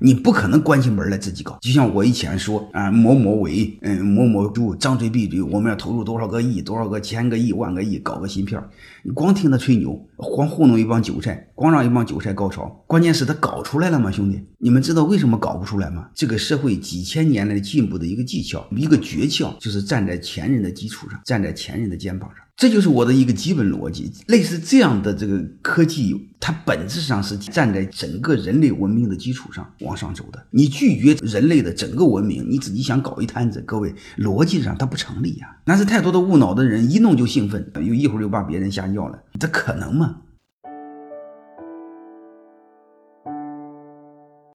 你不可能关起门来自己搞。就像我以前说啊，某某伟，嗯，某某猪张嘴闭嘴，我们要投入多少个亿，多少个千个亿、万个亿搞个芯片，你光听他吹牛，光糊弄一帮韭菜，光让一帮韭菜高潮。关键是他搞出来了吗，兄弟？你们知道为什么搞不出来吗？这个社会几千年来进步的一个技巧，一个诀窍，就是站在前人的基础上，站在前人的肩膀上。这就是我的一个基本逻辑。类似这样的这个科技，它本质上是站在整个人类文明的基础上往上走的。你拒绝人类的整个文明，你自己想搞一摊子，各位逻辑上它不成立呀。那是太多的误脑的人，一弄就兴奋，又一会儿又把别人吓尿了，这可能吗？